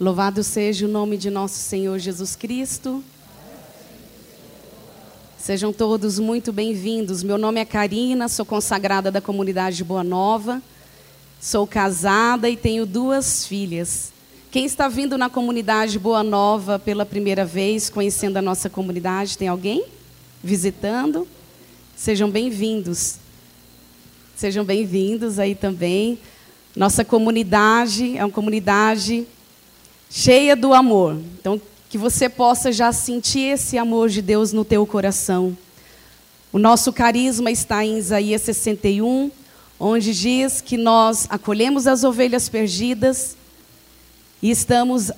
Louvado seja o nome de nosso Senhor Jesus Cristo. Sejam todos muito bem-vindos. Meu nome é Karina, sou consagrada da comunidade Boa Nova. Sou casada e tenho duas filhas. Quem está vindo na comunidade Boa Nova pela primeira vez, conhecendo a nossa comunidade, tem alguém visitando? Sejam bem-vindos. Sejam bem-vindos aí também. Nossa comunidade é uma comunidade cheia do amor. Então, que você possa já sentir esse amor de Deus no teu coração. O nosso carisma está em Isaías 61, onde diz que nós acolhemos as ovelhas perdidas e estamos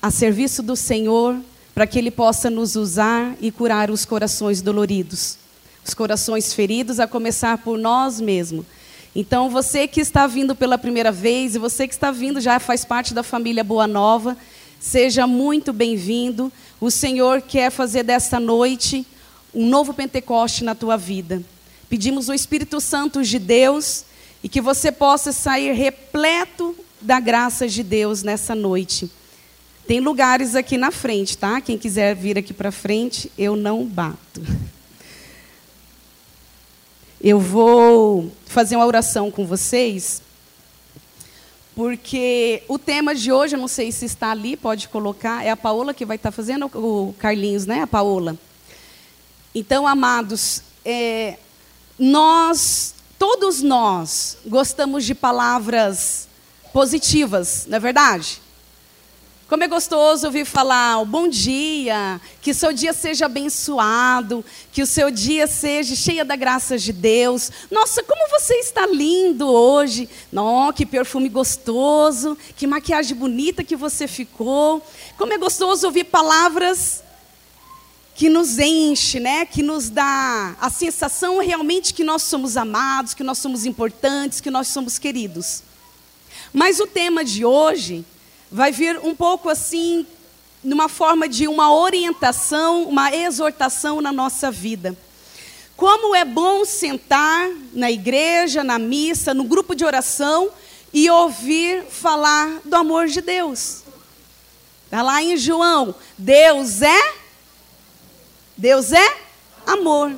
a serviço do Senhor para que Ele possa nos usar e curar os corações doloridos, os corações feridos, a começar por nós mesmos. Então, você que está vindo pela primeira vez e você que está vindo já faz parte da família Boa Nova, seja muito bem-vindo. O Senhor quer fazer desta noite um novo Pentecoste na tua vida. Pedimos o Espírito Santo de Deus e que você possa sair repleto da graça de Deus nessa noite. Tem lugares aqui na frente, tá? Quem quiser vir aqui para frente, eu não bato. Eu vou fazer uma oração com vocês, porque o tema de hoje, eu não sei se está ali, pode colocar, é a Paola que vai estar fazendo, o Carlinhos, né? A Paola. Então, amados, é, nós, todos nós, gostamos de palavras positivas, não é verdade? Como é gostoso ouvir falar, bom dia, que o seu dia seja abençoado, que o seu dia seja cheia da graça de Deus. Nossa, como você está lindo hoje. Nossa, que perfume gostoso, que maquiagem bonita que você ficou. Como é gostoso ouvir palavras que nos enche, né? Que nos dá a sensação realmente que nós somos amados, que nós somos importantes, que nós somos queridos. Mas o tema de hoje vai vir um pouco assim, numa forma de uma orientação, uma exortação na nossa vida. Como é bom sentar na igreja, na missa, no grupo de oração e ouvir falar do amor de Deus. Está lá em João, Deus é Deus é amor.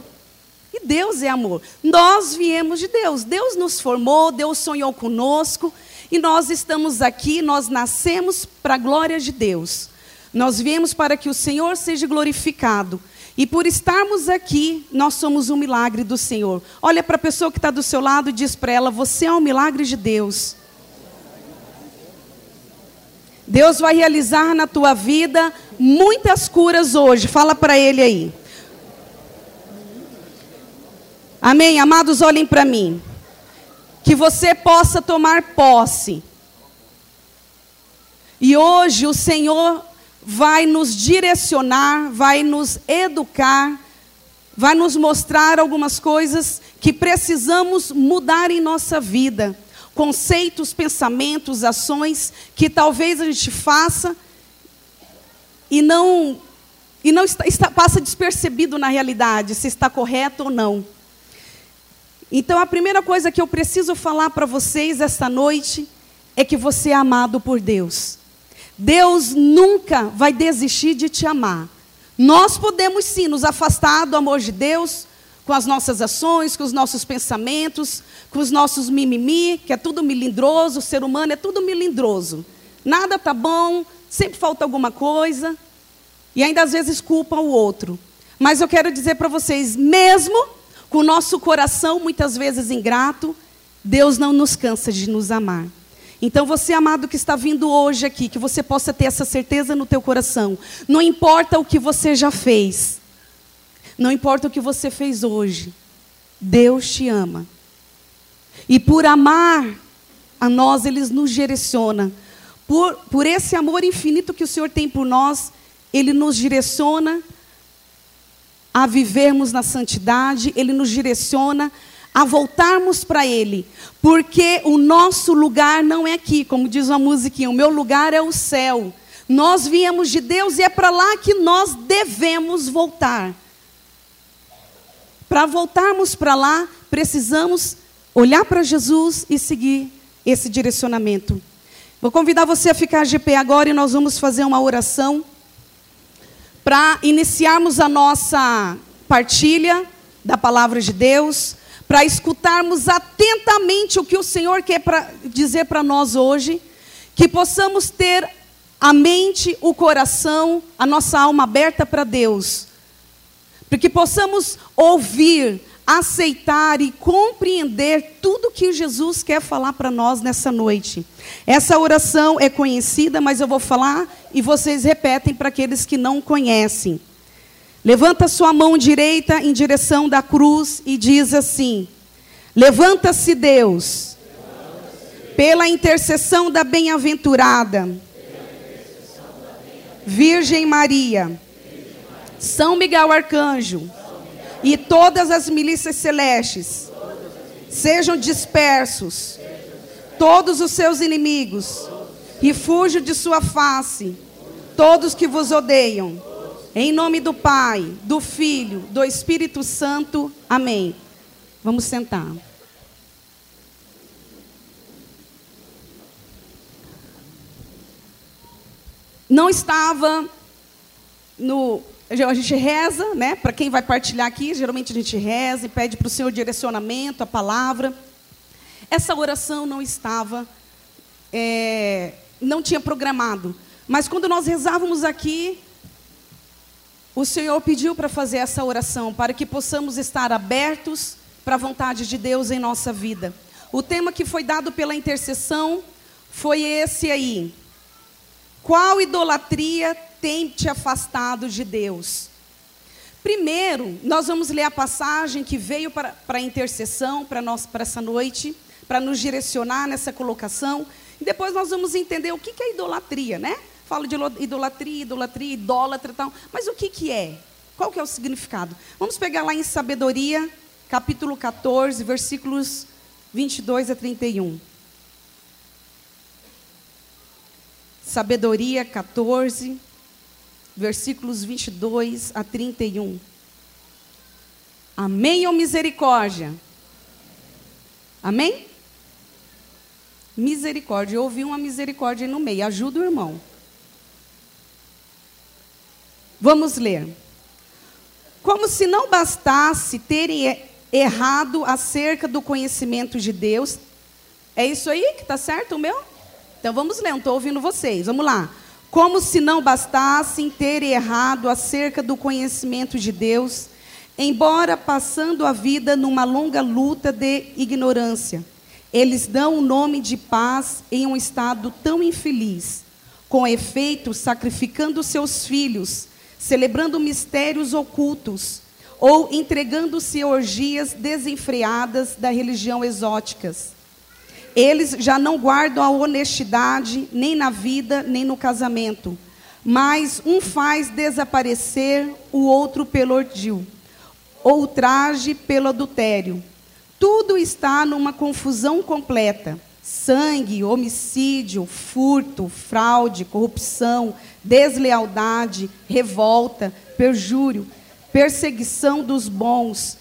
E Deus é amor. Nós viemos de Deus. Deus nos formou, Deus sonhou conosco. E nós estamos aqui, nós nascemos para a glória de Deus. Nós viemos para que o Senhor seja glorificado. E por estarmos aqui, nós somos um milagre do Senhor. Olha para a pessoa que está do seu lado e diz para ela: Você é um milagre de Deus. Deus vai realizar na tua vida muitas curas hoje. Fala para ele aí. Amém? Amados, olhem para mim que você possa tomar posse. E hoje o Senhor vai nos direcionar, vai nos educar, vai nos mostrar algumas coisas que precisamos mudar em nossa vida. Conceitos, pensamentos, ações que talvez a gente faça e não e não está, está, passa despercebido na realidade se está correto ou não. Então, a primeira coisa que eu preciso falar para vocês esta noite é que você é amado por Deus. Deus nunca vai desistir de te amar. Nós podemos sim nos afastar do amor de Deus com as nossas ações, com os nossos pensamentos, com os nossos mimimi, que é tudo milindroso, o ser humano é tudo milindroso. Nada tá bom, sempre falta alguma coisa, e ainda às vezes culpa o outro. Mas eu quero dizer para vocês, mesmo com o nosso coração muitas vezes ingrato, Deus não nos cansa de nos amar. Então você, amado que está vindo hoje aqui, que você possa ter essa certeza no teu coração. Não importa o que você já fez. Não importa o que você fez hoje. Deus te ama. E por amar a nós, Ele nos direciona. Por, por esse amor infinito que o Senhor tem por nós, Ele nos direciona a vivermos na santidade, Ele nos direciona a voltarmos para Ele, porque o nosso lugar não é aqui, como diz uma musiquinha, o meu lugar é o céu. Nós viemos de Deus e é para lá que nós devemos voltar. Para voltarmos para lá, precisamos olhar para Jesus e seguir esse direcionamento. Vou convidar você a ficar de pé agora e nós vamos fazer uma oração para iniciarmos a nossa partilha da palavra de Deus, para escutarmos atentamente o que o Senhor quer pra, dizer para nós hoje, que possamos ter a mente, o coração, a nossa alma aberta para Deus, para que possamos ouvir aceitar e compreender tudo que Jesus quer falar para nós nessa noite. Essa oração é conhecida, mas eu vou falar e vocês repetem para aqueles que não conhecem. Levanta sua mão direita em direção da cruz e diz assim: Levanta-se Deus, pela intercessão da bem-aventurada Virgem Maria, São Miguel Arcanjo e todas as milícias celestes sejam dispersos, todos os seus inimigos, refúgio de sua face, todos que vos odeiam. Em nome do Pai, do Filho, do Espírito Santo. Amém. Vamos sentar. Não estava no a gente reza, né? Para quem vai partilhar aqui, geralmente a gente reza e pede para o Senhor direcionamento, a palavra. Essa oração não estava, é, não tinha programado. Mas quando nós rezávamos aqui, o Senhor pediu para fazer essa oração, para que possamos estar abertos para a vontade de Deus em nossa vida. O tema que foi dado pela intercessão foi esse aí. Qual idolatria tem te afastado de Deus? Primeiro, nós vamos ler a passagem que veio para, a intercessão, para nós, para essa noite, para nos direcionar nessa colocação. E depois nós vamos entender o que, que é idolatria, né? Falo de idolatria, idolatria, idólatra e tal. Mas o que, que é? Qual que é o significado? Vamos pegar lá em Sabedoria, capítulo 14, versículos 22 a 31. Sabedoria 14, versículos 22 a 31. Amém ou misericórdia? Amém? Misericórdia. Ouvi uma misericórdia no meio. Ajuda o irmão. Vamos ler. Como se não bastasse terem errado acerca do conhecimento de Deus. É isso aí que está certo o meu? Então vamos ler, não estou ouvindo vocês. Vamos lá. Como se não bastassem ter errado acerca do conhecimento de Deus, embora passando a vida numa longa luta de ignorância. Eles dão o nome de paz em um estado tão infeliz, com efeito, sacrificando seus filhos, celebrando mistérios ocultos, ou entregando-se a orgias desenfreadas da religião exóticas eles já não guardam a honestidade nem na vida, nem no casamento. Mas um faz desaparecer o outro pelo ordil, ou traje pelo adultério. Tudo está numa confusão completa. Sangue, homicídio, furto, fraude, corrupção, deslealdade, revolta, perjúrio, perseguição dos bons,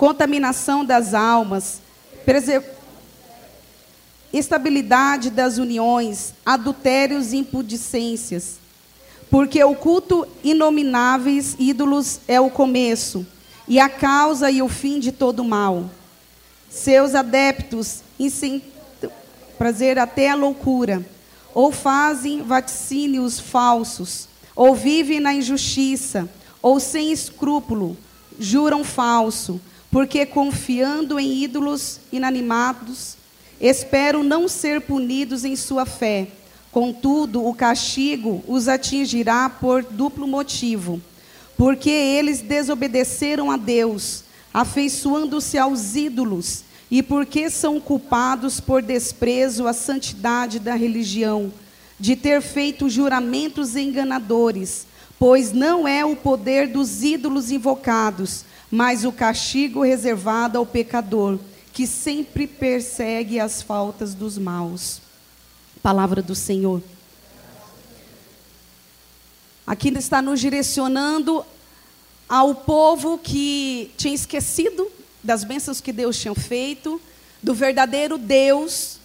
contaminação das almas, estabilidade das uniões, adultérios e impudicências. Porque o culto inomináveis ídolos é o começo, e a causa e o fim de todo mal. Seus adeptos incitam prazer até a loucura, ou fazem vaticínios falsos, ou vivem na injustiça, ou sem escrúpulo, juram falso, porque confiando em ídolos inanimados, esperam não ser punidos em sua fé. Contudo, o castigo os atingirá por duplo motivo, porque eles desobedeceram a Deus, afeiçoando-se aos ídolos, e porque são culpados por desprezo à santidade da religião, de ter feito juramentos enganadores, pois não é o poder dos ídolos invocados, mas o castigo reservado ao pecador, que sempre persegue as faltas dos maus. Palavra do Senhor. Aqui está nos direcionando ao povo que tinha esquecido das bênçãos que Deus tinha feito, do verdadeiro Deus,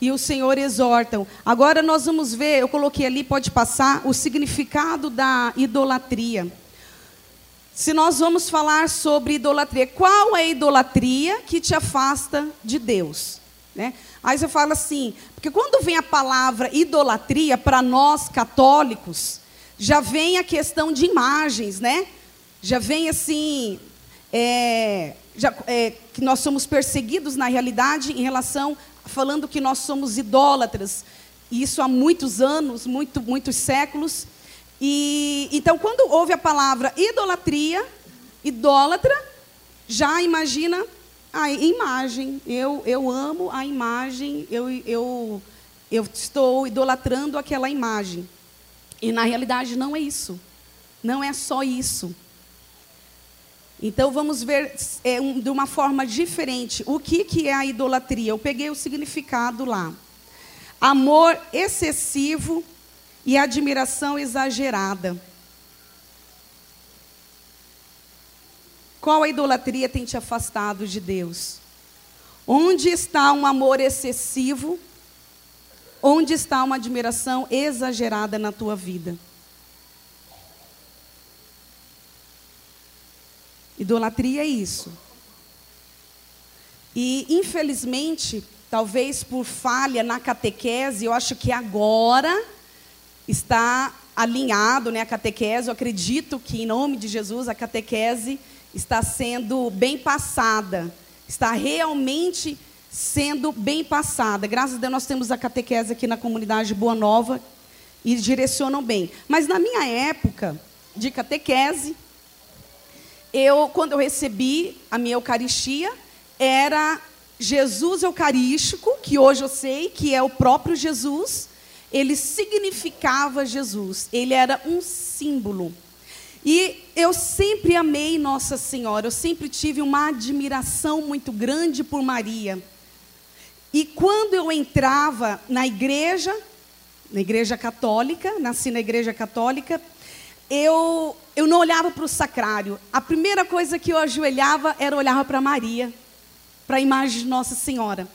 e o Senhor exortam. Agora nós vamos ver, eu coloquei ali, pode passar, o significado da idolatria. Se nós vamos falar sobre idolatria, qual é a idolatria que te afasta de Deus? Né? Aí você fala assim, porque quando vem a palavra idolatria para nós católicos, já vem a questão de imagens, né? Já vem assim, é, já, é, que nós somos perseguidos na realidade em relação, falando que nós somos idólatras. E isso há muitos anos, muito, muitos séculos. E então, quando ouve a palavra idolatria, idólatra, já imagina a imagem. Eu, eu amo a imagem, eu, eu, eu estou idolatrando aquela imagem. E na realidade não é isso. Não é só isso. Então vamos ver é, um, de uma forma diferente o que, que é a idolatria. Eu peguei o significado lá: amor excessivo e admiração exagerada. Qual a idolatria tem te afastado de Deus? Onde está um amor excessivo? Onde está uma admiração exagerada na tua vida? Idolatria é isso. E, infelizmente, talvez por falha na catequese, eu acho que agora está alinhado né, a catequese. Eu acredito que, em nome de Jesus, a catequese está sendo bem passada. Está realmente sendo bem passada. Graças a Deus, nós temos a catequese aqui na comunidade Boa Nova e direcionam bem. Mas na minha época de catequese, eu, quando eu recebi a minha Eucaristia, era Jesus Eucarístico, que hoje eu sei que é o próprio Jesus, ele significava Jesus, ele era um símbolo. E eu sempre amei Nossa Senhora, eu sempre tive uma admiração muito grande por Maria. E quando eu entrava na igreja, na igreja católica, nasci na igreja católica, eu, eu não olhava para o sacrário. A primeira coisa que eu ajoelhava era olhar para Maria, para a imagem de Nossa Senhora.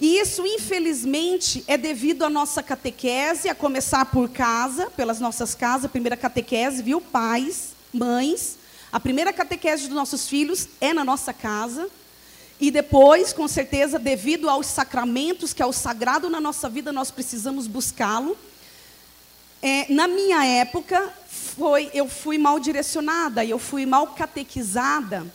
E isso, infelizmente, é devido à nossa catequese, a começar por casa, pelas nossas casas, a primeira catequese, viu? Pais, mães. A primeira catequese dos nossos filhos é na nossa casa. E depois, com certeza, devido aos sacramentos, que é o sagrado na nossa vida, nós precisamos buscá-lo. É, na minha época, foi, eu fui mal direcionada, eu fui mal catequizada.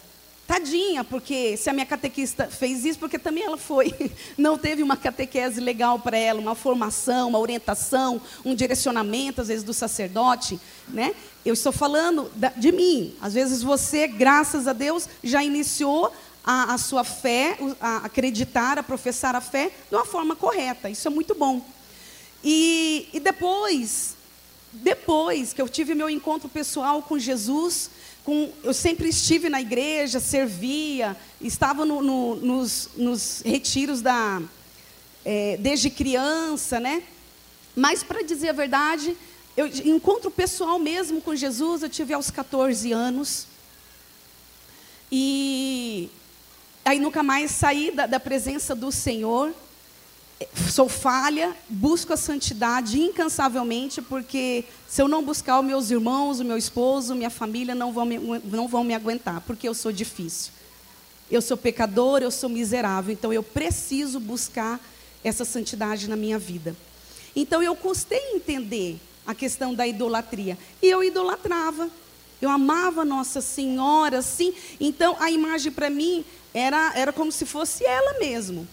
Tadinha, porque se a minha catequista fez isso, porque também ela foi, não teve uma catequese legal para ela, uma formação, uma orientação, um direcionamento, às vezes, do sacerdote. Né? Eu estou falando de mim. Às vezes você, graças a Deus, já iniciou a, a sua fé, a acreditar, a professar a fé de uma forma correta. Isso é muito bom. E, e depois, depois que eu tive meu encontro pessoal com Jesus, com, eu sempre estive na igreja, servia, estava no, no, nos, nos, retiros da, é, desde criança, né? Mas, para dizer a verdade, eu encontro pessoal mesmo com Jesus, eu tive aos 14 anos. E aí nunca mais saí da, da presença do Senhor sou falha, busco a santidade incansavelmente, porque se eu não buscar os meus irmãos, o meu esposo, minha família não vão me, não vão me aguentar, porque eu sou difícil. Eu sou pecador, eu sou miserável, então eu preciso buscar essa santidade na minha vida. Então eu custei entender a questão da idolatria, e eu idolatrava. Eu amava Nossa Senhora, assim. Então a imagem para mim era, era como se fosse ela mesmo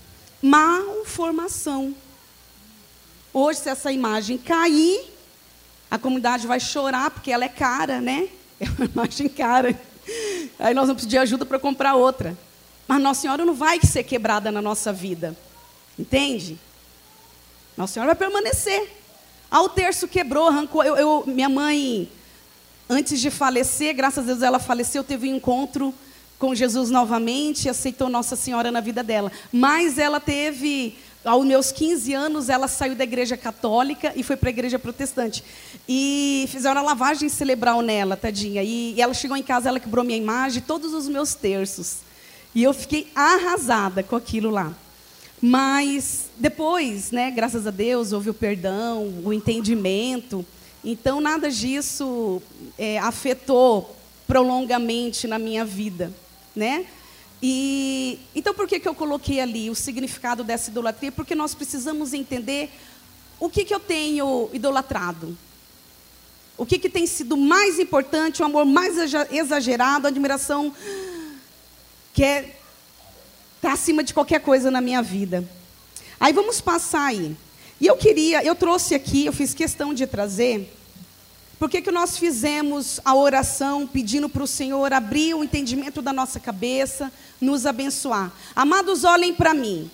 malformação. Hoje, se essa imagem cair, a comunidade vai chorar porque ela é cara, né? É uma imagem cara. Aí nós vamos pedir ajuda para comprar outra. Mas Nossa Senhora não vai ser quebrada na nossa vida. Entende? Nossa Senhora vai permanecer. Ah, o terço quebrou, arrancou. Eu, eu, minha mãe, antes de falecer, graças a Deus ela faleceu, teve um encontro com Jesus novamente aceitou Nossa Senhora na vida dela. Mas ela teve, aos meus 15 anos, ela saiu da igreja católica e foi para a igreja protestante. E fizeram a lavagem cerebral nela, tadinha. E, e ela chegou em casa, ela quebrou minha imagem, todos os meus terços. E eu fiquei arrasada com aquilo lá. Mas depois, né, graças a Deus, houve o perdão, o entendimento. Então, nada disso é, afetou prolongamente na minha vida, né? E então por que, que eu coloquei ali o significado dessa idolatria? Porque nós precisamos entender o que, que eu tenho idolatrado. O que, que tem sido mais importante, o amor mais exagerado, a admiração que é está acima de qualquer coisa na minha vida. Aí vamos passar aí. E eu queria, eu trouxe aqui, eu fiz questão de trazer por que, que nós fizemos a oração pedindo para o Senhor abrir o entendimento da nossa cabeça, nos abençoar? Amados, olhem para mim.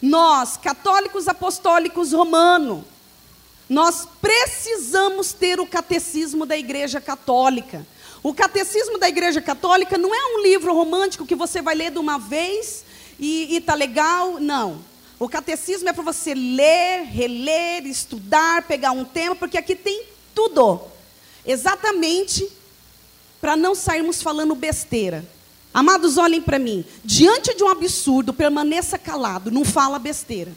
Nós, católicos apostólicos romanos, nós precisamos ter o catecismo da Igreja Católica. O catecismo da Igreja Católica não é um livro romântico que você vai ler de uma vez e está legal. Não. O catecismo é para você ler, reler, estudar, pegar um tema, porque aqui tem tudo. Exatamente para não sairmos falando besteira. Amados, olhem para mim. Diante de um absurdo, permaneça calado, não fala besteira.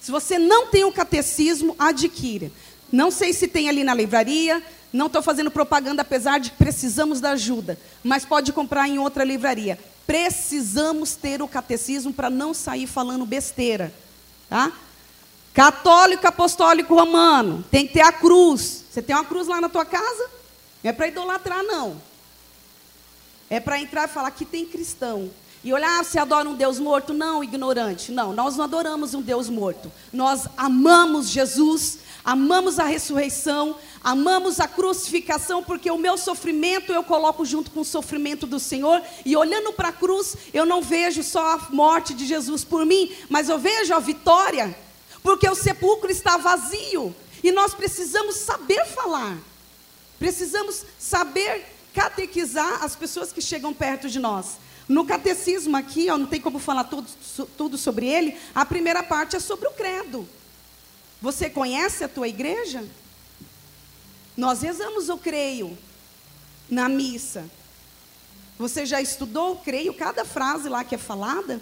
Se você não tem o catecismo, adquira. Não sei se tem ali na livraria, não estou fazendo propaganda, apesar de que precisamos da ajuda, mas pode comprar em outra livraria. Precisamos ter o catecismo para não sair falando besteira. Tá? Católico apostólico romano, tem que ter a cruz. Você tem uma cruz lá na tua casa? Não é para idolatrar, não. É para entrar e falar que tem cristão. E olhar, ah, você adora um Deus morto? Não, ignorante. Não, nós não adoramos um Deus morto. Nós amamos Jesus, amamos a ressurreição, amamos a crucificação, porque o meu sofrimento eu coloco junto com o sofrimento do Senhor. E olhando para a cruz, eu não vejo só a morte de Jesus por mim, mas eu vejo a vitória porque o sepulcro está vazio e nós precisamos saber falar, precisamos saber catequizar as pessoas que chegam perto de nós. No catecismo aqui, ó, não tem como falar tudo, tudo sobre ele, a primeira parte é sobre o credo. Você conhece a tua igreja? Nós rezamos o creio na missa. Você já estudou o creio, cada frase lá que é falada?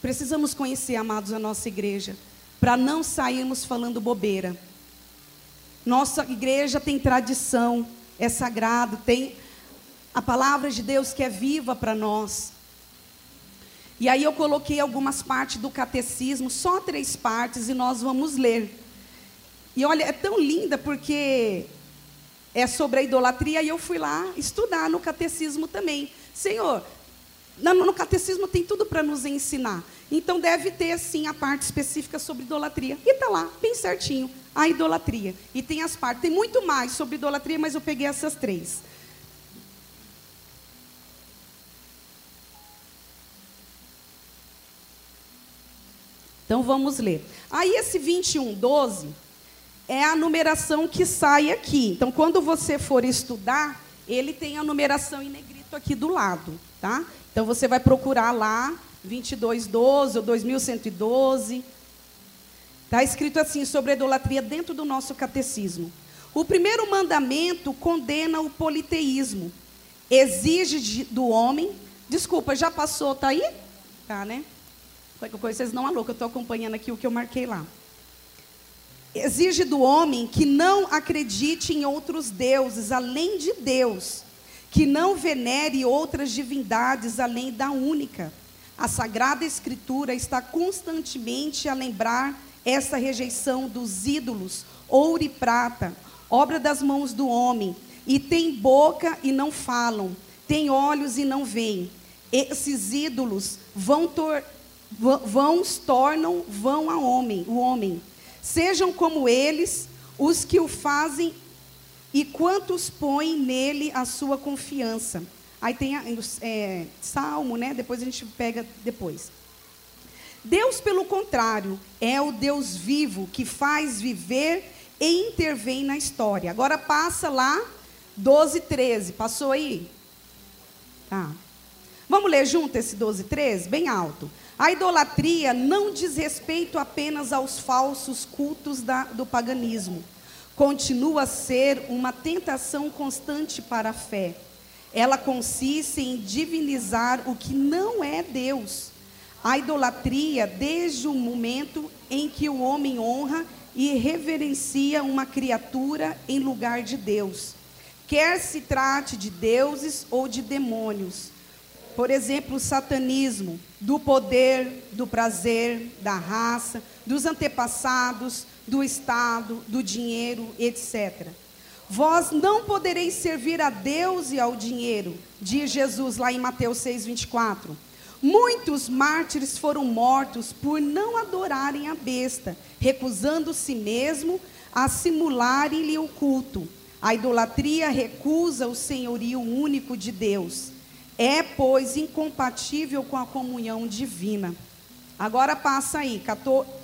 Precisamos conhecer, amados, a nossa igreja, para não sairmos falando bobeira. Nossa igreja tem tradição, é sagrado, tem a palavra de Deus que é viva para nós. E aí eu coloquei algumas partes do catecismo, só três partes, e nós vamos ler. E olha, é tão linda porque é sobre a idolatria, e eu fui lá estudar no catecismo também. Senhor, no catecismo tem tudo para nos ensinar. Então deve ter, sim, a parte específica sobre idolatria. E está lá, bem certinho, a idolatria. E tem as partes. Tem muito mais sobre idolatria, mas eu peguei essas três. Então vamos ler. Aí esse 21, 12 é a numeração que sai aqui. Então quando você for estudar, ele tem a numeração em negrito aqui do lado, tá? Então você vai procurar lá 2212 ou 2112. Está escrito assim sobre a idolatria dentro do nosso catecismo. O primeiro mandamento condena o politeísmo. Exige do homem. Desculpa, já passou, tá aí? Tá, né? Qualquer coisa, vocês não alô, que eu estou acompanhando aqui o que eu marquei lá. Exige do homem que não acredite em outros deuses além de Deus que não venere outras divindades além da única. A Sagrada Escritura está constantemente a lembrar essa rejeição dos ídolos, ouro e prata, obra das mãos do homem, e tem boca e não falam, tem olhos e não veem. Esses ídolos vão, tor vão tornam vão a homem, o homem. Sejam como eles os que o fazem e quantos põem nele a sua confiança. Aí tem é, Salmo, né? Depois a gente pega depois. Deus, pelo contrário, é o Deus vivo que faz viver e intervém na história. Agora passa lá 12, 13. Passou aí? Tá. Vamos ler junto esse 12, 13? Bem alto. A idolatria não diz respeito apenas aos falsos cultos da, do paganismo continua a ser uma tentação constante para a fé. Ela consiste em divinizar o que não é Deus. a idolatria desde o momento em que o homem honra e reverencia uma criatura em lugar de Deus, quer se trate de deuses ou de demônios. Por exemplo, o satanismo, do poder, do prazer, da raça, dos antepassados, do Estado, do dinheiro, etc. Vós não podereis servir a Deus e ao dinheiro, diz Jesus lá em Mateus 6, 24. Muitos mártires foram mortos por não adorarem a besta, recusando si mesmo a simularem-lhe o culto. A idolatria recusa o senhorio único de Deus. É, pois, incompatível com a comunhão divina. Agora passa aí,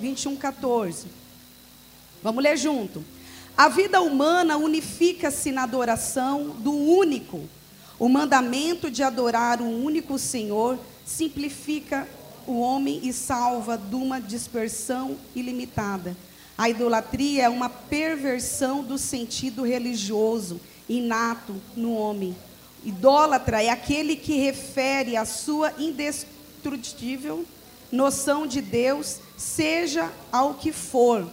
21, 14. Vamos ler junto. A vida humana unifica-se na adoração do único. O mandamento de adorar o único Senhor simplifica o homem e salva de uma dispersão ilimitada. A idolatria é uma perversão do sentido religioso inato no homem. Idólatra é aquele que refere a sua indestrutível noção de Deus, seja ao que for,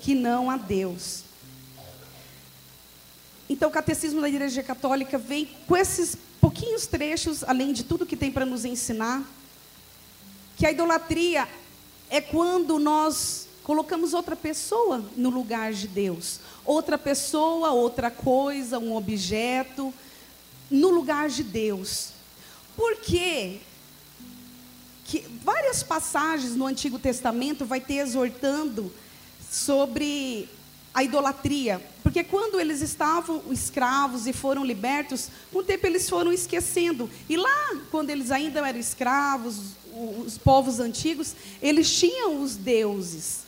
que não a Deus. Então, o Catecismo da Igreja Católica vem com esses pouquinhos trechos, além de tudo que tem para nos ensinar, que a idolatria é quando nós colocamos outra pessoa no lugar de Deus, outra pessoa, outra coisa, um objeto, no lugar de Deus. Por quê? Que várias passagens no Antigo Testamento vai ter exortando sobre a idolatria. Porque quando eles estavam escravos e foram libertos, com o tempo eles foram esquecendo. E lá, quando eles ainda eram escravos, os povos antigos, eles tinham os deuses.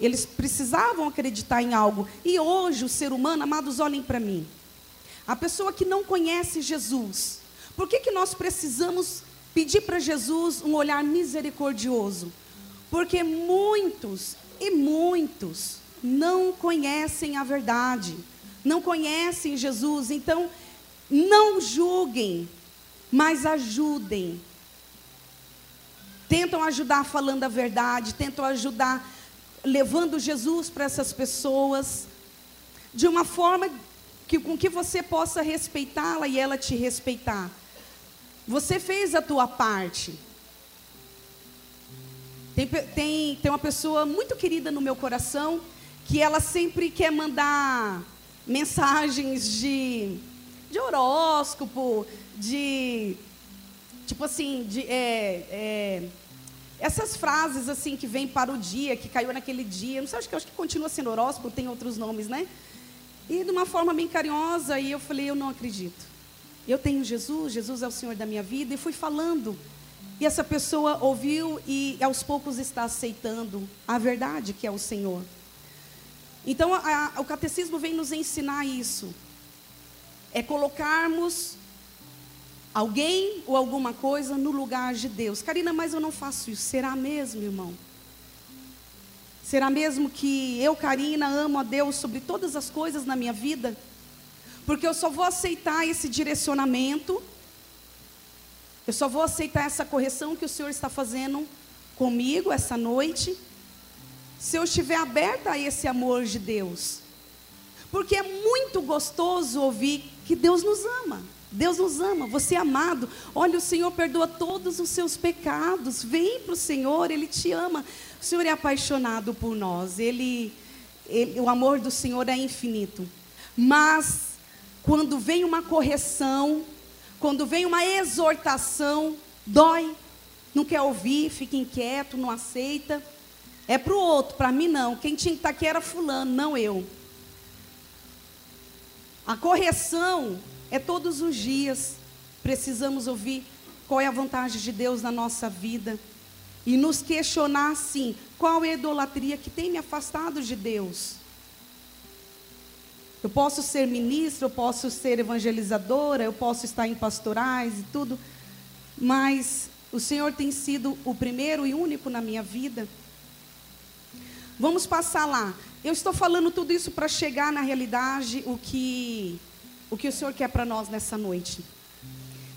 Eles precisavam acreditar em algo. E hoje, o ser humano, amados, olhem para mim. A pessoa que não conhece Jesus, por que, que nós precisamos pedir para Jesus um olhar misericordioso? Porque muitos e muitos não conhecem a verdade, não conhecem Jesus. Então, não julguem, mas ajudem. Tentam ajudar falando a verdade, tentam ajudar levando Jesus para essas pessoas de uma forma que, com que você possa respeitá-la e ela te respeitar. Você fez a tua parte. Tem, tem, tem uma pessoa muito querida no meu coração que ela sempre quer mandar mensagens de, de horóscopo, de tipo assim, de, é, é, essas frases assim que vêm para o dia, que caiu naquele dia. Não sei, acho que, acho que continua sendo horóscopo, tem outros nomes, né? E de uma forma bem carinhosa, e eu falei, eu não acredito. Eu tenho Jesus, Jesus é o Senhor da minha vida, e fui falando. E essa pessoa ouviu e aos poucos está aceitando a verdade que é o Senhor. Então, a, a, o catecismo vem nos ensinar isso. É colocarmos alguém ou alguma coisa no lugar de Deus. Karina, mas eu não faço isso. Será mesmo, irmão? Será mesmo que eu, Karina, amo a Deus sobre todas as coisas na minha vida? Porque eu só vou aceitar esse direcionamento, eu só vou aceitar essa correção que o Senhor está fazendo comigo essa noite, se eu estiver aberta a esse amor de Deus. Porque é muito gostoso ouvir que Deus nos ama. Deus nos ama, você é amado. Olha, o Senhor perdoa todos os seus pecados. Vem para o Senhor, Ele te ama. O Senhor é apaixonado por nós. Ele, ele, o amor do Senhor é infinito. Mas quando vem uma correção, quando vem uma exortação, dói. Não quer ouvir, fica inquieto, não aceita. É para o outro, para mim não. Quem tinha que estar tá aqui era fulano, não eu. A correção é todos os dias. Precisamos ouvir qual é a vontade de Deus na nossa vida. E nos questionar, sim, qual é a idolatria que tem me afastado de Deus. Eu posso ser ministra, eu posso ser evangelizadora, eu posso estar em pastorais e tudo, mas o Senhor tem sido o primeiro e único na minha vida. Vamos passar lá. Eu estou falando tudo isso para chegar na realidade o que o que o Senhor quer para nós nessa noite.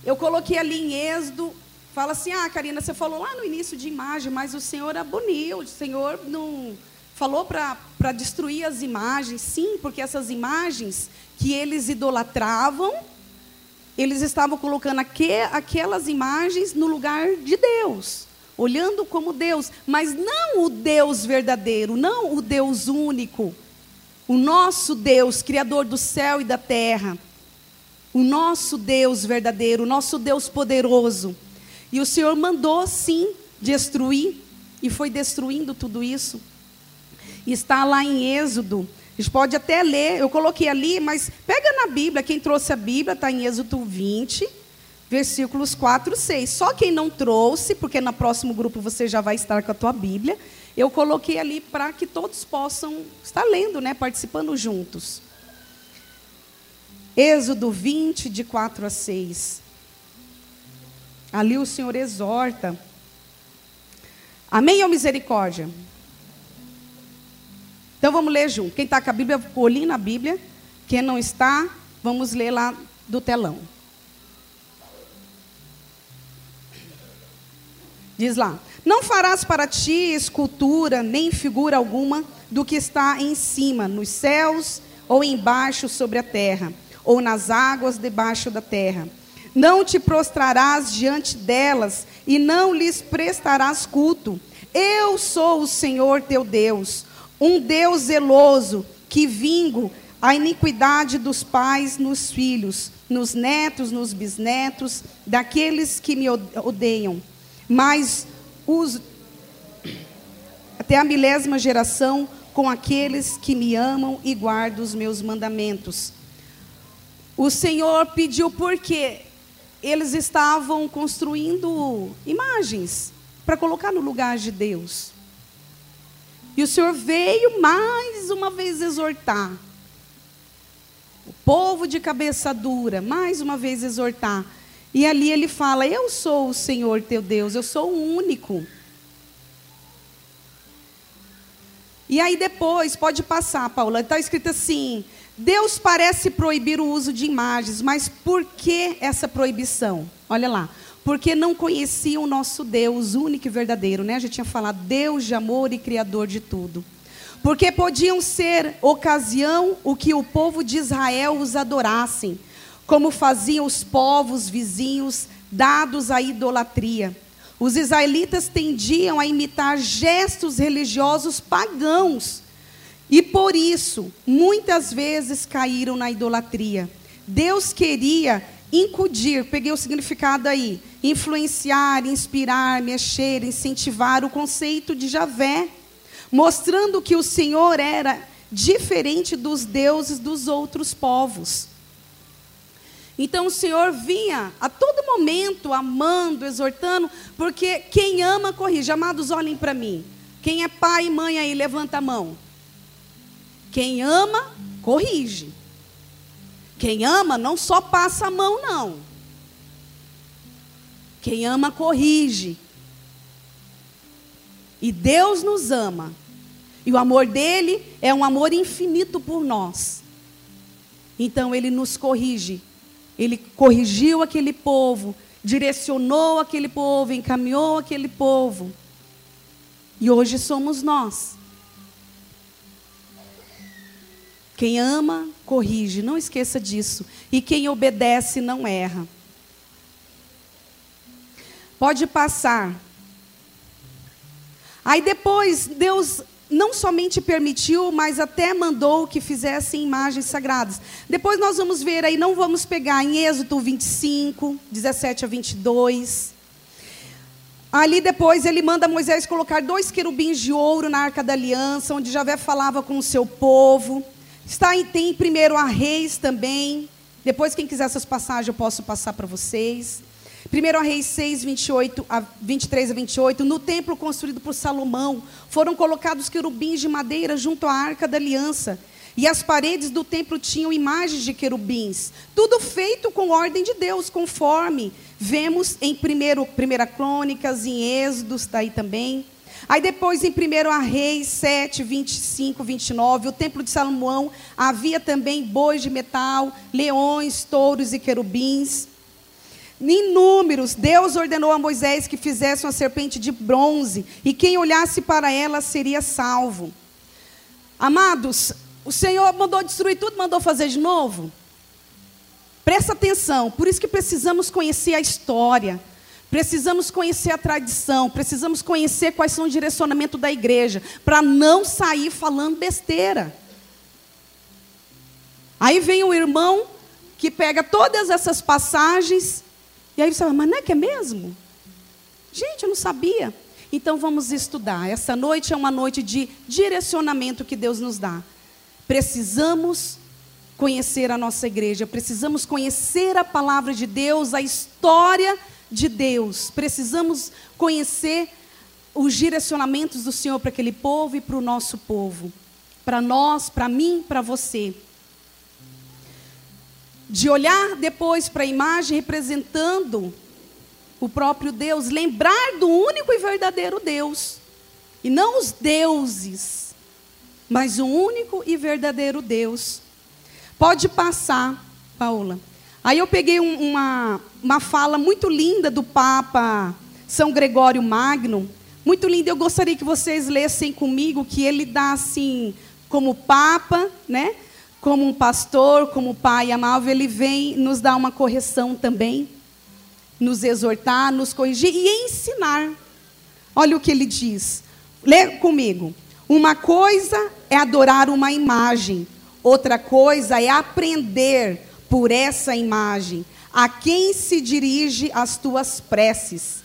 Eu coloquei ali em Êxodo, Fala assim: "Ah, Karina, você falou lá no início de imagem, mas o Senhor aboliu, o Senhor não falou para destruir as imagens". Sim, porque essas imagens que eles idolatravam, eles estavam colocando aqu aquelas imagens no lugar de Deus, olhando como Deus, mas não o Deus verdadeiro, não o Deus único, o nosso Deus, Criador do céu e da terra, o nosso Deus verdadeiro, o nosso Deus poderoso. E o Senhor mandou sim destruir, e foi destruindo tudo isso. Está lá em Êxodo, a gente pode até ler, eu coloquei ali, mas pega na Bíblia, quem trouxe a Bíblia está em Êxodo 20, versículos 4 e 6. Só quem não trouxe, porque no próximo grupo você já vai estar com a tua Bíblia, eu coloquei ali para que todos possam estar lendo, né, participando juntos. Êxodo 20, de 4 a 6. Ali o Senhor exorta. Amém ou misericórdia? Então vamos ler junto. Quem está com a Bíblia, olhe na Bíblia. Quem não está, vamos ler lá do telão. Diz lá: Não farás para ti escultura, nem figura alguma do que está em cima, nos céus, ou embaixo sobre a terra, ou nas águas debaixo da terra. Não te prostrarás diante delas, e não lhes prestarás culto. Eu sou o Senhor teu Deus, um Deus zeloso, que vingo a iniquidade dos pais nos filhos, nos netos, nos bisnetos, daqueles que me odeiam mas os até a milésima geração com aqueles que me amam e guardam os meus mandamentos. O Senhor pediu porque eles estavam construindo imagens para colocar no lugar de Deus. E o Senhor veio mais uma vez exortar o povo de cabeça dura, mais uma vez exortar e ali ele fala: Eu sou o Senhor teu Deus, eu sou o único. E aí depois, pode passar, Paula, está escrito assim: Deus parece proibir o uso de imagens, mas por que essa proibição? Olha lá. Porque não conheciam o nosso Deus único e verdadeiro, né? A gente tinha falado Deus de amor e criador de tudo. Porque podiam ser ocasião o que o povo de Israel os adorassem como faziam os povos vizinhos dados à idolatria. Os israelitas tendiam a imitar gestos religiosos pagãos e por isso muitas vezes caíram na idolatria. Deus queria incudir, peguei o significado aí, influenciar, inspirar, mexer, incentivar o conceito de Javé, mostrando que o Senhor era diferente dos deuses dos outros povos. Então o Senhor vinha a todo momento amando, exortando, porque quem ama corrige. Amados, olhem para mim. Quem é pai e mãe aí, levanta a mão. Quem ama, corrige. Quem ama não só passa a mão, não. Quem ama, corrige. E Deus nos ama. E o amor dele é um amor infinito por nós. Então ele nos corrige ele corrigiu aquele povo, direcionou aquele povo, encaminhou aquele povo. E hoje somos nós. Quem ama, corrige, não esqueça disso. E quem obedece, não erra. Pode passar. Aí depois, Deus não somente permitiu, mas até mandou que fizessem imagens sagradas. Depois nós vamos ver aí, não vamos pegar em Êxodo 25, 17 a 22. Ali depois ele manda Moisés colocar dois querubins de ouro na arca da aliança, onde Javé falava com o seu povo. Está em, tem primeiro a reis também. Depois, quem quiser essas passagens, eu posso passar para vocês. 1 Reis 6, 28 a 23 a 28, no templo construído por Salomão, foram colocados querubins de madeira junto à arca da aliança. E as paredes do templo tinham imagens de querubins. Tudo feito com ordem de Deus, conforme vemos em 1 Crônicas, em Êxodos, está aí também. Aí depois em 1 Reis 7, 25, 29, o templo de Salomão havia também bois de metal, leões, touros e querubins. Em números, Deus ordenou a Moisés que fizesse uma serpente de bronze, e quem olhasse para ela seria salvo. Amados, o Senhor mandou destruir tudo, mandou fazer de novo? Presta atenção, por isso que precisamos conhecer a história, precisamos conhecer a tradição, precisamos conhecer quais são o direcionamento da igreja, para não sair falando besteira. Aí vem o irmão que pega todas essas passagens, e aí você fala, mas não é que é mesmo? Gente, eu não sabia. Então vamos estudar. Essa noite é uma noite de direcionamento que Deus nos dá. Precisamos conhecer a nossa igreja, precisamos conhecer a palavra de Deus, a história de Deus. Precisamos conhecer os direcionamentos do Senhor para aquele povo e para o nosso povo. Para nós, para mim, para você. De olhar depois para a imagem representando o próprio Deus, lembrar do único e verdadeiro Deus. E não os deuses, mas o único e verdadeiro Deus. Pode passar, Paula. Aí eu peguei um, uma, uma fala muito linda do Papa São Gregório Magno, muito linda. Eu gostaria que vocês lessem comigo, que ele dá assim, como Papa, né? Como um pastor, como pai amável, ele vem nos dar uma correção também nos exortar, nos corrigir e ensinar. Olha o que ele diz. Lê comigo. Uma coisa é adorar uma imagem, outra coisa é aprender por essa imagem. A quem se dirige as tuas preces?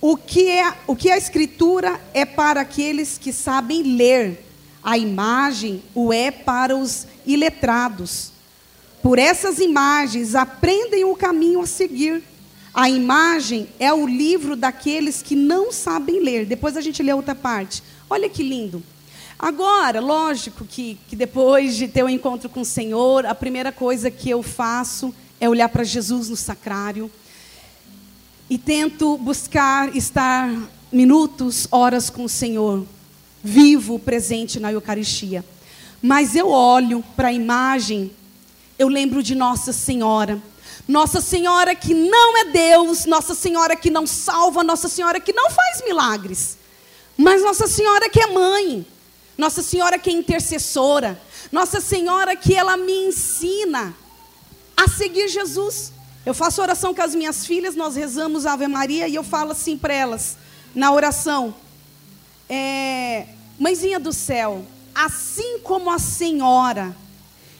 O que, é, o que a escritura é para aqueles que sabem ler, a imagem o é para os iletrados. Por essas imagens aprendem o caminho a seguir. A imagem é o livro daqueles que não sabem ler. Depois a gente lê outra parte. Olha que lindo. Agora, lógico que, que depois de ter o um encontro com o Senhor, a primeira coisa que eu faço é olhar para Jesus no sacrário e tento buscar estar minutos, horas com o Senhor, vivo, presente na Eucaristia. Mas eu olho para a imagem, eu lembro de Nossa Senhora. Nossa Senhora que não é Deus, Nossa Senhora que não salva, Nossa Senhora que não faz milagres, mas Nossa Senhora que é mãe, Nossa Senhora que é intercessora, Nossa Senhora que ela me ensina a seguir Jesus. Eu faço oração com as minhas filhas, nós rezamos Ave Maria e eu falo assim para elas, na oração: é, Mãezinha do céu, assim como a Senhora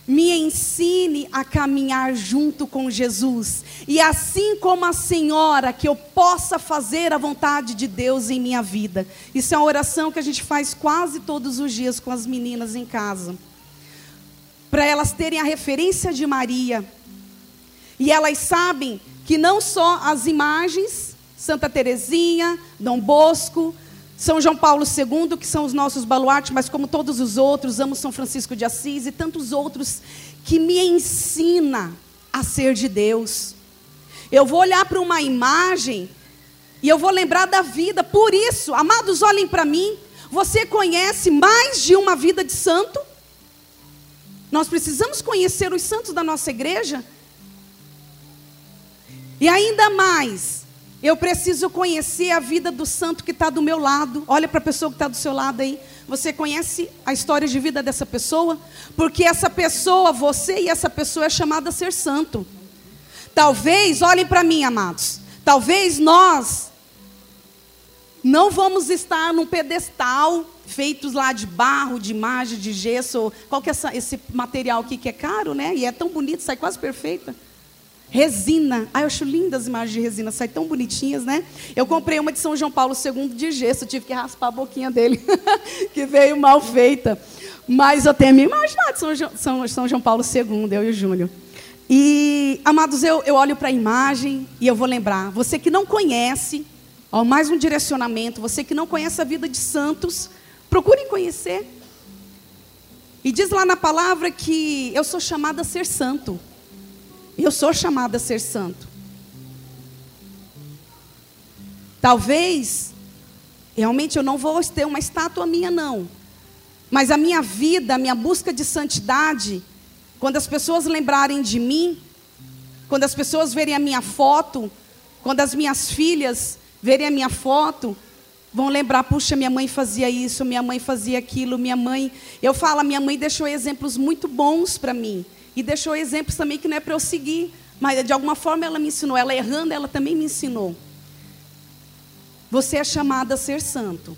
me ensine a caminhar junto com Jesus. E assim como a Senhora, que eu possa fazer a vontade de Deus em minha vida. Isso é uma oração que a gente faz quase todos os dias com as meninas em casa. Para elas terem a referência de Maria. E elas sabem que não só as imagens, Santa Teresinha, Dom Bosco, são João Paulo II, que são os nossos baluartes, mas como todos os outros, amo São Francisco de Assis e tantos outros que me ensina a ser de Deus. Eu vou olhar para uma imagem e eu vou lembrar da vida. Por isso, amados, olhem para mim. Você conhece mais de uma vida de santo? Nós precisamos conhecer os santos da nossa igreja. E ainda mais, eu preciso conhecer a vida do santo que está do meu lado. Olha para a pessoa que está do seu lado aí. Você conhece a história de vida dessa pessoa? Porque essa pessoa, você e essa pessoa é chamada a ser santo. Talvez, olhem para mim, amados. Talvez nós não vamos estar num pedestal feitos lá de barro, de imagem, de gesso. Qual que é essa, esse material aqui que é caro, né? E é tão bonito, sai quase perfeita. Resina. Eu acho lindas as imagens de resina, saem tão bonitinhas, né? Eu comprei uma de São João Paulo II de gesso, tive que raspar a boquinha dele, que veio mal feita. Mas eu tenho lá de São, João, São, São João Paulo II, eu e o Júnior. E, amados, eu, eu olho para a imagem e eu vou lembrar. Você que não conhece, ó, mais um direcionamento, você que não conhece a vida de santos, procure conhecer. E diz lá na palavra que eu sou chamada a ser santo. Eu sou chamada a ser santo. Talvez, realmente eu não vou ter uma estátua minha, não. Mas a minha vida, a minha busca de santidade, quando as pessoas lembrarem de mim, Quando as pessoas verem a minha foto, quando as minhas filhas verem a minha foto, vão lembrar, puxa, minha mãe fazia isso, minha mãe fazia aquilo, minha mãe. Eu falo, minha mãe deixou exemplos muito bons para mim. E deixou exemplos também que não é para eu seguir. Mas de alguma forma ela me ensinou. Ela errando, ela também me ensinou. Você é chamado a ser santo.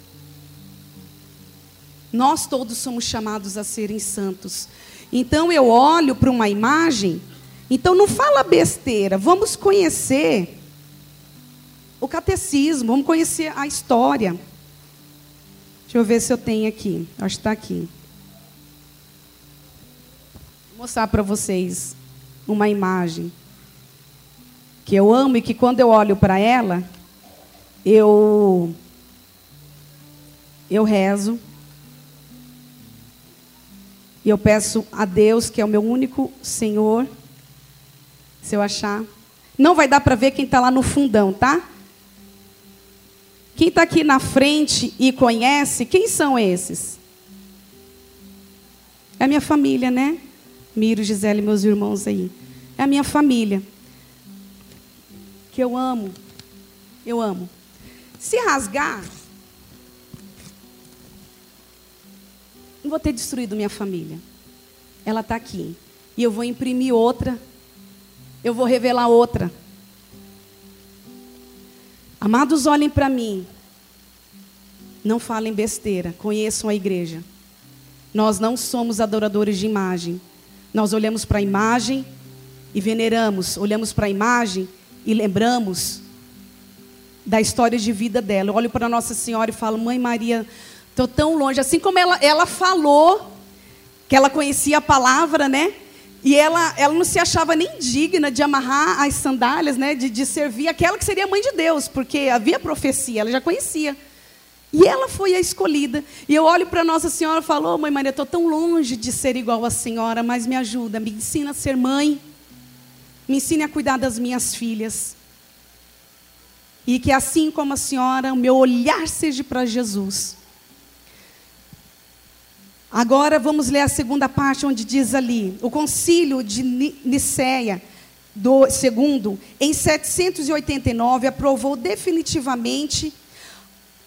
Nós todos somos chamados a serem santos. Então eu olho para uma imagem, então não fala besteira, vamos conhecer o catecismo, vamos conhecer a história. Deixa eu ver se eu tenho aqui. Acho que está aqui. Mostrar para vocês uma imagem que eu amo e que quando eu olho para ela, eu eu rezo e eu peço a Deus, que é o meu único Senhor, se eu achar. Não vai dar para ver quem está lá no fundão, tá? Quem está aqui na frente e conhece, quem são esses? É a minha família, né? Miro, Gisele, meus irmãos aí. É a minha família. Que eu amo. Eu amo. Se rasgar, não vou ter destruído minha família. Ela está aqui. E eu vou imprimir outra. Eu vou revelar outra. Amados, olhem para mim. Não falem besteira. Conheçam a igreja. Nós não somos adoradores de imagem. Nós olhamos para a imagem e veneramos. Olhamos para a imagem e lembramos da história de vida dela. Eu olho para Nossa Senhora e falo, Mãe Maria, Estou tão longe. Assim como ela, ela falou que ela conhecia a palavra, né? E ela, ela não se achava nem digna de amarrar as sandálias, né? De, de servir aquela que seria a mãe de Deus, porque havia profecia, ela já conhecia. E ela foi a escolhida. E eu olho para Nossa Senhora e falo, oh, Mãe Maria, estou tão longe de ser igual à Senhora, mas me ajuda, me ensina a ser mãe. Me ensine a cuidar das minhas filhas. E que assim como a Senhora, o meu olhar seja para Jesus. Agora vamos ler a segunda parte, onde diz ali: o concílio de Nicéia, do segundo, em 789, aprovou definitivamente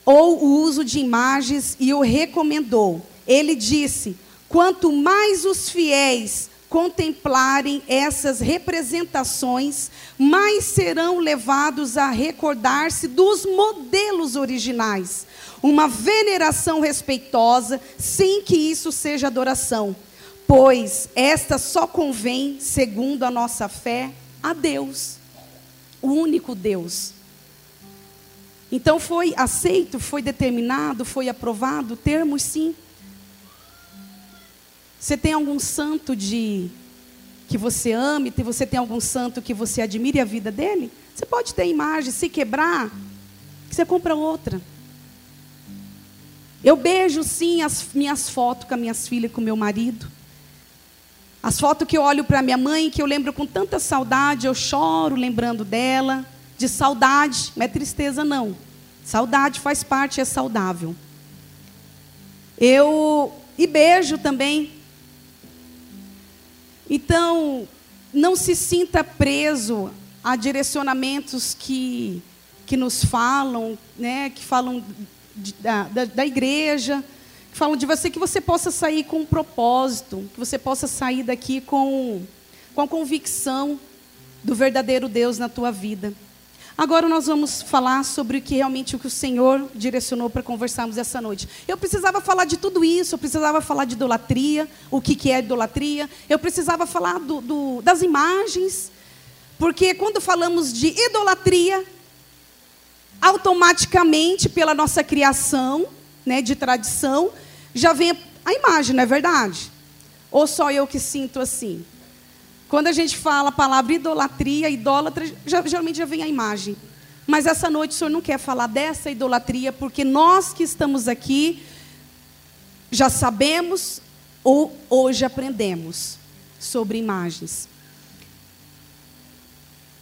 ou o uso de imagens e o recomendou. Ele disse: quanto mais os fiéis contemplarem essas representações, mais serão levados a recordar-se dos modelos originais uma veneração respeitosa, sem que isso seja adoração, pois esta só convém, segundo a nossa fé, a Deus, o único Deus. Então foi aceito, foi determinado, foi aprovado, termos sim. Você tem algum santo de que você ame, você tem algum santo que você admire a vida dele? Você pode ter imagem, se quebrar, você compra outra. Eu beijo sim as minhas fotos com as minhas filhas, com meu marido. As fotos que eu olho para minha mãe, que eu lembro com tanta saudade, eu choro lembrando dela. De saudade, não é tristeza não. Saudade faz parte, é saudável. Eu e beijo também. Então, não se sinta preso a direcionamentos que que nos falam, né, que falam da, da, da igreja, que falam de você que você possa sair com um propósito, que você possa sair daqui com, com a convicção do verdadeiro Deus na tua vida. Agora nós vamos falar sobre o que realmente o que o Senhor direcionou para conversarmos essa noite. Eu precisava falar de tudo isso, eu precisava falar de idolatria, o que, que é idolatria, eu precisava falar do, do, das imagens, porque quando falamos de idolatria, automaticamente, pela nossa criação, né, de tradição, já vem a imagem, não é verdade? Ou só eu que sinto assim? Quando a gente fala a palavra idolatria, idólatra, já, geralmente já vem a imagem. Mas essa noite o senhor não quer falar dessa idolatria, porque nós que estamos aqui já sabemos ou hoje aprendemos sobre imagens.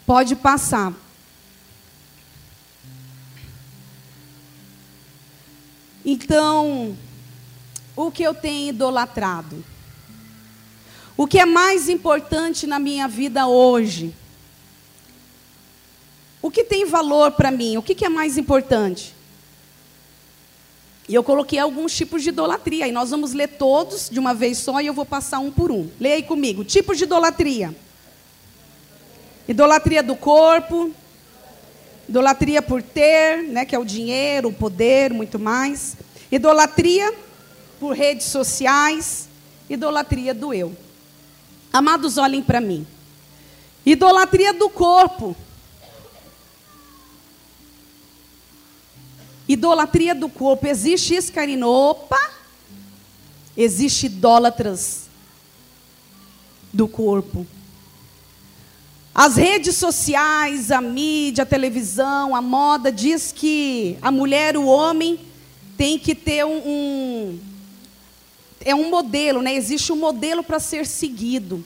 Pode passar. Então, o que eu tenho idolatrado? O que é mais importante na minha vida hoje? O que tem valor para mim? O que, que é mais importante? E eu coloquei alguns tipos de idolatria. E nós vamos ler todos de uma vez só e eu vou passar um por um. Leia aí comigo. Tipos de idolatria: idolatria do corpo, idolatria por ter, né, que é o dinheiro, o poder, muito mais. Idolatria por redes sociais, idolatria do eu. Amados, olhem para mim. Idolatria do corpo. Idolatria do corpo. Existe escarino. Opa! Existe idólatras do corpo. As redes sociais, a mídia, a televisão, a moda diz que a mulher, o homem, tem que ter um, um é um modelo, né? Existe um modelo para ser seguido.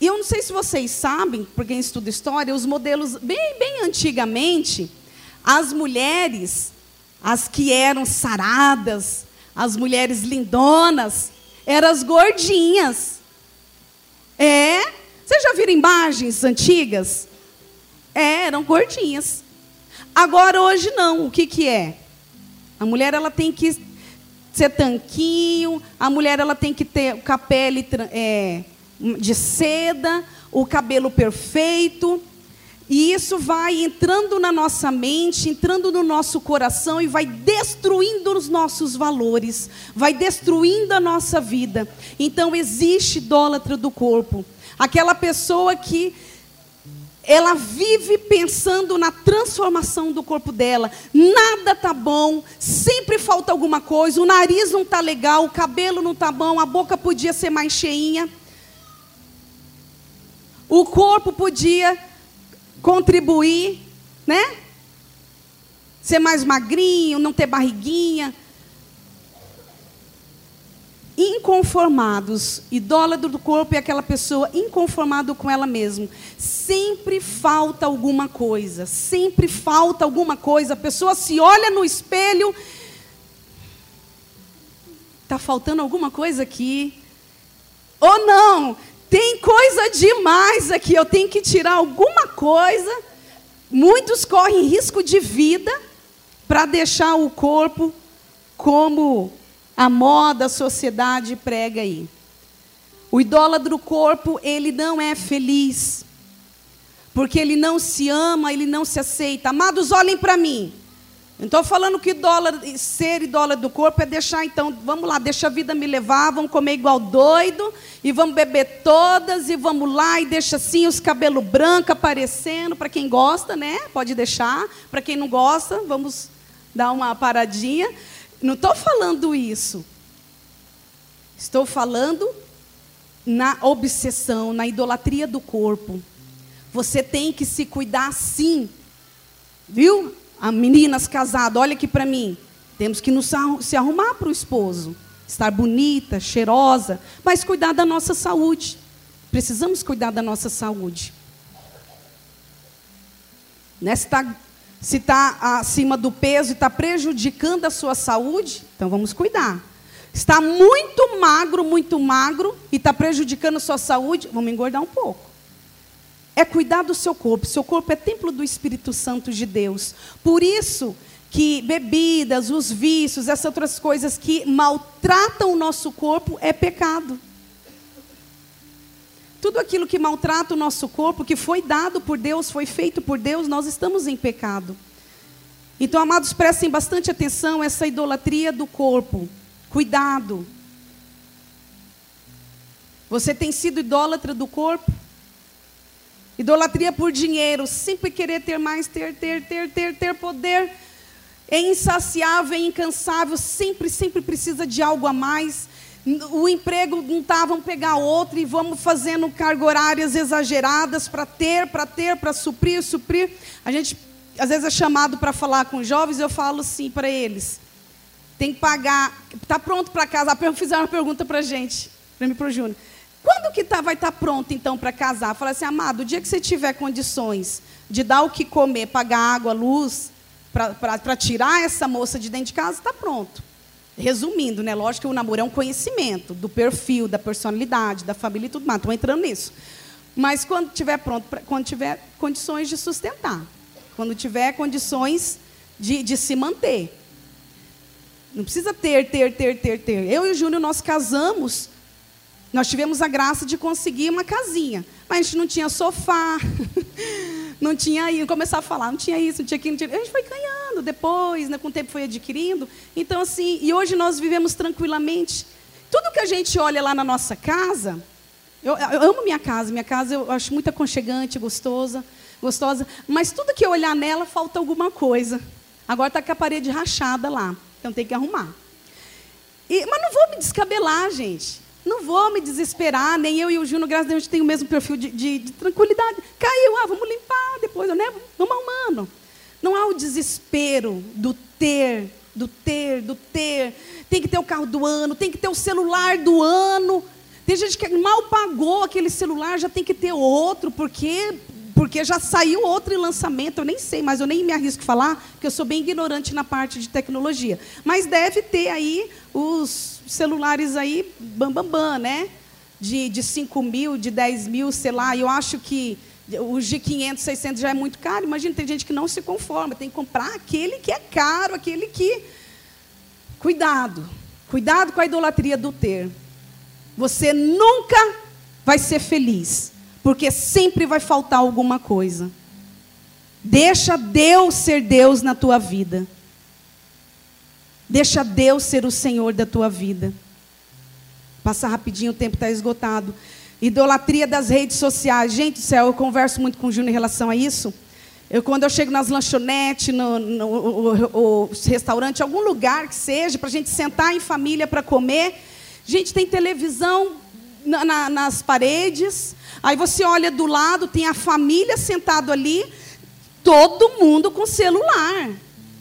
E eu não sei se vocês sabem, porque quem estuda história, os modelos, bem, bem antigamente, as mulheres, as que eram saradas, as mulheres lindonas, eram as gordinhas. É? Vocês já viram imagens antigas? É, eram gordinhas. Agora, hoje não. O que, que é? A mulher ela tem que ser tanquinho, a mulher ela tem que ter o capele é, de seda, o cabelo perfeito. E isso vai entrando na nossa mente, entrando no nosso coração e vai destruindo os nossos valores, vai destruindo a nossa vida. Então existe idólatra do corpo. Aquela pessoa que ela vive pensando na transformação do corpo dela. Nada tá bom, sempre falta alguma coisa, o nariz não tá legal, o cabelo não tá bom, a boca podia ser mais cheinha. O corpo podia contribuir, né? Ser mais magrinho, não ter barriguinha. Inconformados, idólatra do corpo é aquela pessoa inconformada com ela mesma. Sempre falta alguma coisa, sempre falta alguma coisa. A pessoa se olha no espelho, está faltando alguma coisa aqui. Ou não, tem coisa demais aqui, eu tenho que tirar alguma coisa. Muitos correm risco de vida para deixar o corpo como a moda, a sociedade prega aí. O idólatra do corpo, ele não é feliz. Porque ele não se ama, ele não se aceita. Amados, olhem para mim. Não estou falando que idólatra, ser idólatra do corpo é deixar, então, vamos lá, deixa a vida me levar, vamos comer igual doido, e vamos beber todas, e vamos lá, e deixa assim os cabelos brancos aparecendo, para quem gosta, né? Pode deixar. Para quem não gosta, vamos dar uma paradinha. Não estou falando isso. Estou falando na obsessão, na idolatria do corpo. Você tem que se cuidar sim. Viu? A meninas casadas, olha aqui para mim. Temos que nos se arrumar para o esposo. Estar bonita, cheirosa, mas cuidar da nossa saúde. Precisamos cuidar da nossa saúde. Se está se está acima do peso e está prejudicando a sua saúde, então vamos cuidar. Está muito magro, muito magro e está prejudicando a sua saúde, vamos engordar um pouco. É cuidar do seu corpo. Seu corpo é templo do Espírito Santo de Deus. Por isso que bebidas, os vícios, essas outras coisas que maltratam o nosso corpo é pecado. Tudo aquilo que maltrata o nosso corpo, que foi dado por Deus, foi feito por Deus, nós estamos em pecado. Então, amados, prestem bastante atenção a essa idolatria do corpo. Cuidado. Você tem sido idólatra do corpo? Idolatria por dinheiro, sempre querer ter mais, ter, ter, ter, ter, ter poder. É insaciável, é incansável, sempre, sempre precisa de algo a mais o emprego não está, vamos pegar outro e vamos fazendo carga horárias exageradas para ter, para ter, para suprir, suprir. A gente, às vezes, é chamado para falar com jovens, eu falo assim para eles: tem que pagar, está pronto para casar? Fizeram uma pergunta para gente, para mim para o Júnior. Quando que tá, vai estar tá pronto, então, para casar? Fala assim, amado, o dia que você tiver condições de dar o que comer, pagar água, luz, para tirar essa moça de dentro de casa, está pronto. Resumindo, né? Lógico que o namoro é um conhecimento do perfil, da personalidade, da família e tudo mais. Estou entrando nisso. Mas quando tiver pronto, quando tiver condições de sustentar, quando tiver condições de, de se manter. Não precisa ter, ter, ter, ter, ter. Eu e o Júnior, nós casamos, nós tivemos a graça de conseguir uma casinha. Mas a gente não tinha sofá, não tinha isso, começar a falar, não tinha isso, não tinha aquilo, não tinha... a gente foi ganhando depois, né, com o tempo foi adquirindo. Então, assim, e hoje nós vivemos tranquilamente. Tudo que a gente olha lá na nossa casa, eu, eu amo minha casa, minha casa eu acho muito aconchegante, gostosa, gostosa, mas tudo que eu olhar nela falta alguma coisa. Agora está com a parede rachada lá, então tem que arrumar. E, mas não vou me descabelar, gente. Não vou me desesperar, nem eu e o Júnior, graças a Deus, tem o mesmo perfil de, de, de, tranquilidade. Caiu, ah, vamos limpar depois, né? Vamos arrumando. Não há o desespero do ter, do ter, do ter. Tem que ter o carro do ano, tem que ter o celular do ano. Tem gente que mal pagou aquele celular, já tem que ter outro, porque porque já saiu outro lançamento, eu nem sei, mas eu nem me arrisco a falar, porque eu sou bem ignorante na parte de tecnologia. Mas deve ter aí os celulares aí, bam, bam, bam né? De, de 5 mil, de 10 mil, sei lá. Eu acho que os de 500, 600 já é muito caro. Imagina, tem gente que não se conforma, tem que comprar aquele que é caro, aquele que... Cuidado, cuidado com a idolatria do ter. Você nunca vai ser feliz porque sempre vai faltar alguma coisa. Deixa Deus ser Deus na tua vida. Deixa Deus ser o Senhor da tua vida. Passa rapidinho, o tempo está esgotado. Idolatria das redes sociais. Gente do céu, eu converso muito com o Júnior em relação a isso. Eu, quando eu chego nas lanchonetes, no, no, no, no restaurante, algum lugar que seja, para a gente sentar em família para comer, gente tem televisão na, na, nas paredes, Aí você olha do lado, tem a família sentado ali, todo mundo com celular.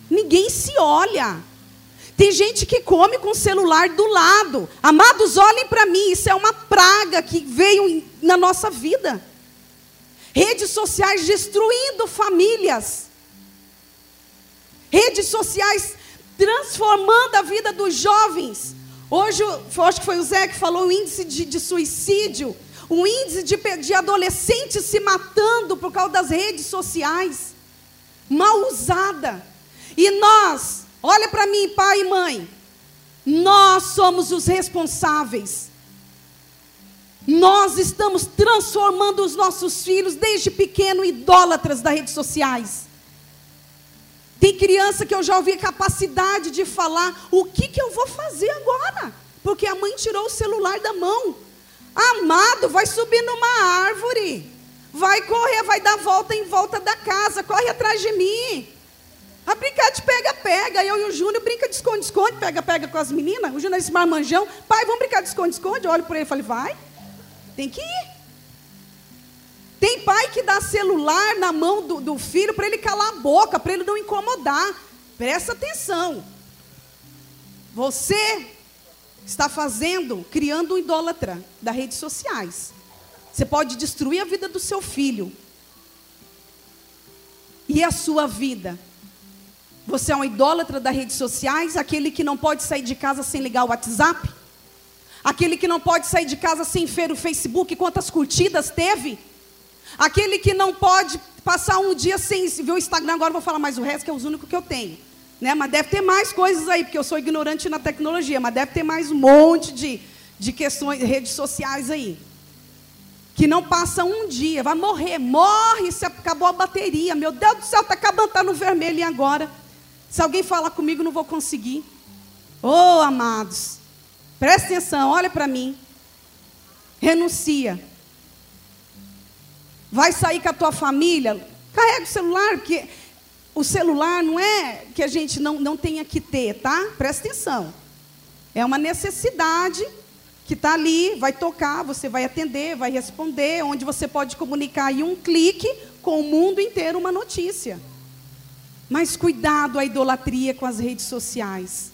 Ninguém se olha. Tem gente que come com o celular do lado. Amados, olhem para mim, isso é uma praga que veio na nossa vida. Redes sociais destruindo famílias. Redes sociais transformando a vida dos jovens. Hoje, acho que foi o Zé que falou o índice de, de suicídio o índice de, de adolescentes se matando por causa das redes sociais, mal usada. E nós, olha para mim, pai e mãe, nós somos os responsáveis. Nós estamos transformando os nossos filhos desde pequeno idólatras das redes sociais. Tem criança que eu já ouvi capacidade de falar: o que, que eu vou fazer agora? Porque a mãe tirou o celular da mão. Amado, vai subir numa árvore. Vai correr, vai dar volta em volta da casa. Corre atrás de mim. A brincar de pega-pega. De esconde-esconde, pega-pega com as meninas. O Júnior disse marmanjão. Pai, vamos brincar de esconde-esconde? Eu olho para ele e falei, vai. Tem que ir. Tem pai que dá celular na mão do, do filho para ele calar a boca, para ele não incomodar. Presta atenção. Você está fazendo, criando um idólatra das redes sociais. Você pode destruir a vida do seu filho. E a sua vida. Você é um idólatra das redes sociais, aquele que não pode sair de casa sem ligar o WhatsApp? Aquele que não pode sair de casa sem ver o Facebook, quantas curtidas teve? Aquele que não pode passar um dia sem ver o Instagram, agora vou falar mais o resto, que é os únicos que eu tenho. Né? Mas deve ter mais coisas aí, porque eu sou ignorante na tecnologia, mas deve ter mais um monte de, de questões, redes sociais aí. Que não passa um dia, vai morrer, morre se acabou a bateria. Meu Deus do céu, está acabando, está no vermelho e agora? Se alguém falar comigo, não vou conseguir. Oh, amados, presta atenção, olha para mim. Renuncia. Vai sair com a tua família, carrega o celular, porque o celular não é que a gente não, não tenha que ter, tá? Presta atenção. É uma necessidade que está ali, vai tocar, você vai atender, vai responder, onde você pode comunicar em um clique com o mundo inteiro uma notícia. Mas cuidado a idolatria com as redes sociais.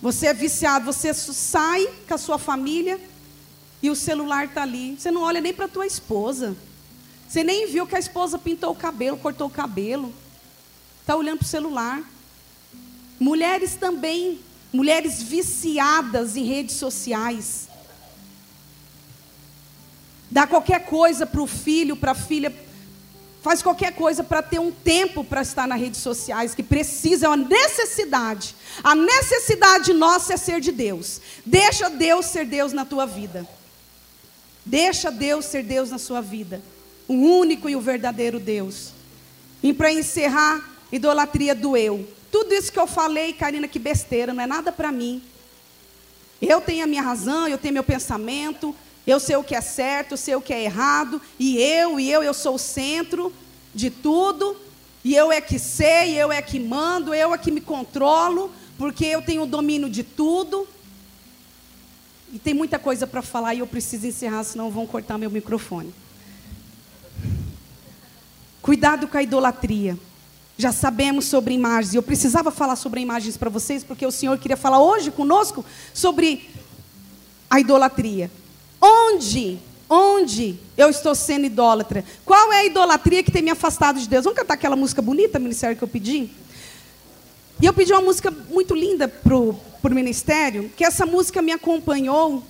Você é viciado, você sai com a sua família e o celular está ali. Você não olha nem para a tua esposa. Você nem viu que a esposa pintou o cabelo, cortou o cabelo está olhando para o celular. Mulheres também, mulheres viciadas em redes sociais. dá qualquer coisa para o filho, para a filha, faz qualquer coisa para ter um tempo para estar nas redes sociais, que precisa, é uma necessidade. A necessidade nossa é ser de Deus. Deixa Deus ser Deus na tua vida. Deixa Deus ser Deus na sua vida. O único e o verdadeiro Deus. E para encerrar, idolatria do eu. Tudo isso que eu falei, Karina, que besteira, não é nada para mim. Eu tenho a minha razão, eu tenho meu pensamento, eu sei o que é certo, eu sei o que é errado, e eu, e eu, eu sou o centro de tudo, e eu é que sei, eu é que mando, eu é que me controlo, porque eu tenho o domínio de tudo. E tem muita coisa para falar e eu preciso encerrar, senão vão cortar meu microfone. Cuidado com a idolatria. Já sabemos sobre imagens. Eu precisava falar sobre imagens para vocês, porque o Senhor queria falar hoje conosco sobre a idolatria. Onde, onde eu estou sendo idólatra? Qual é a idolatria que tem me afastado de Deus? Vamos cantar aquela música bonita, ministério, que eu pedi? E eu pedi uma música muito linda para o ministério, que essa música me acompanhou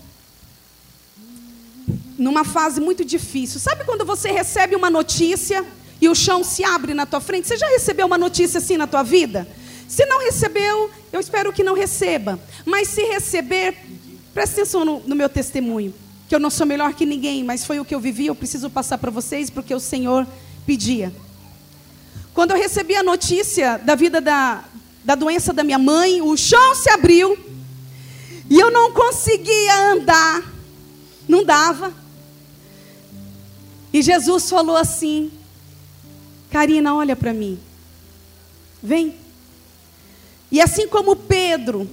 numa fase muito difícil. Sabe quando você recebe uma notícia e o chão se abre na tua frente? Você já recebeu uma notícia assim na tua vida? Se não recebeu, eu espero que não receba. Mas se receber, preste atenção no, no meu testemunho que eu não sou melhor que ninguém, mas foi o que eu vivi, eu preciso passar para vocês porque o Senhor pedia. Quando eu recebi a notícia da vida da, da doença da minha mãe, o chão se abriu e eu não conseguia andar, não dava. E Jesus falou assim: Karina, olha para mim, vem. E assim como Pedro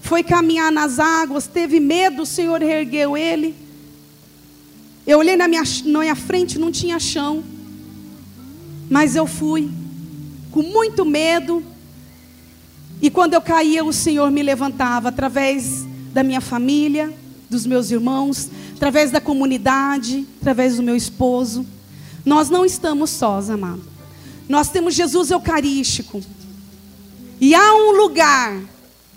foi caminhar nas águas, teve medo, o Senhor ergueu ele. Eu olhei na minha, na minha frente, não tinha chão. Mas eu fui, com muito medo. E quando eu caía, o Senhor me levantava através da minha família, dos meus irmãos, através da comunidade, através do meu esposo. Nós não estamos sós, amado. Nós temos Jesus Eucarístico. E há um lugar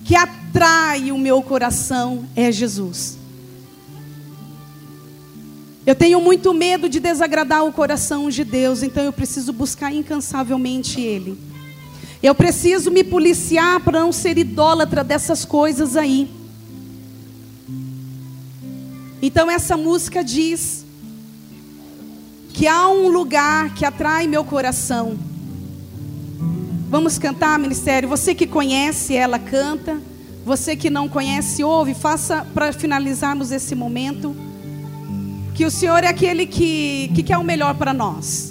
que atrai o meu coração é Jesus. Eu tenho muito medo de desagradar o coração de Deus, então eu preciso buscar incansavelmente Ele. Eu preciso me policiar para não ser idólatra dessas coisas aí. Então essa música diz que há um lugar que atrai meu coração. Vamos cantar, ministério. Você que conhece, ela canta. Você que não conhece, ouve. Faça para finalizarmos esse momento. Que o Senhor é aquele que, que quer o melhor para nós.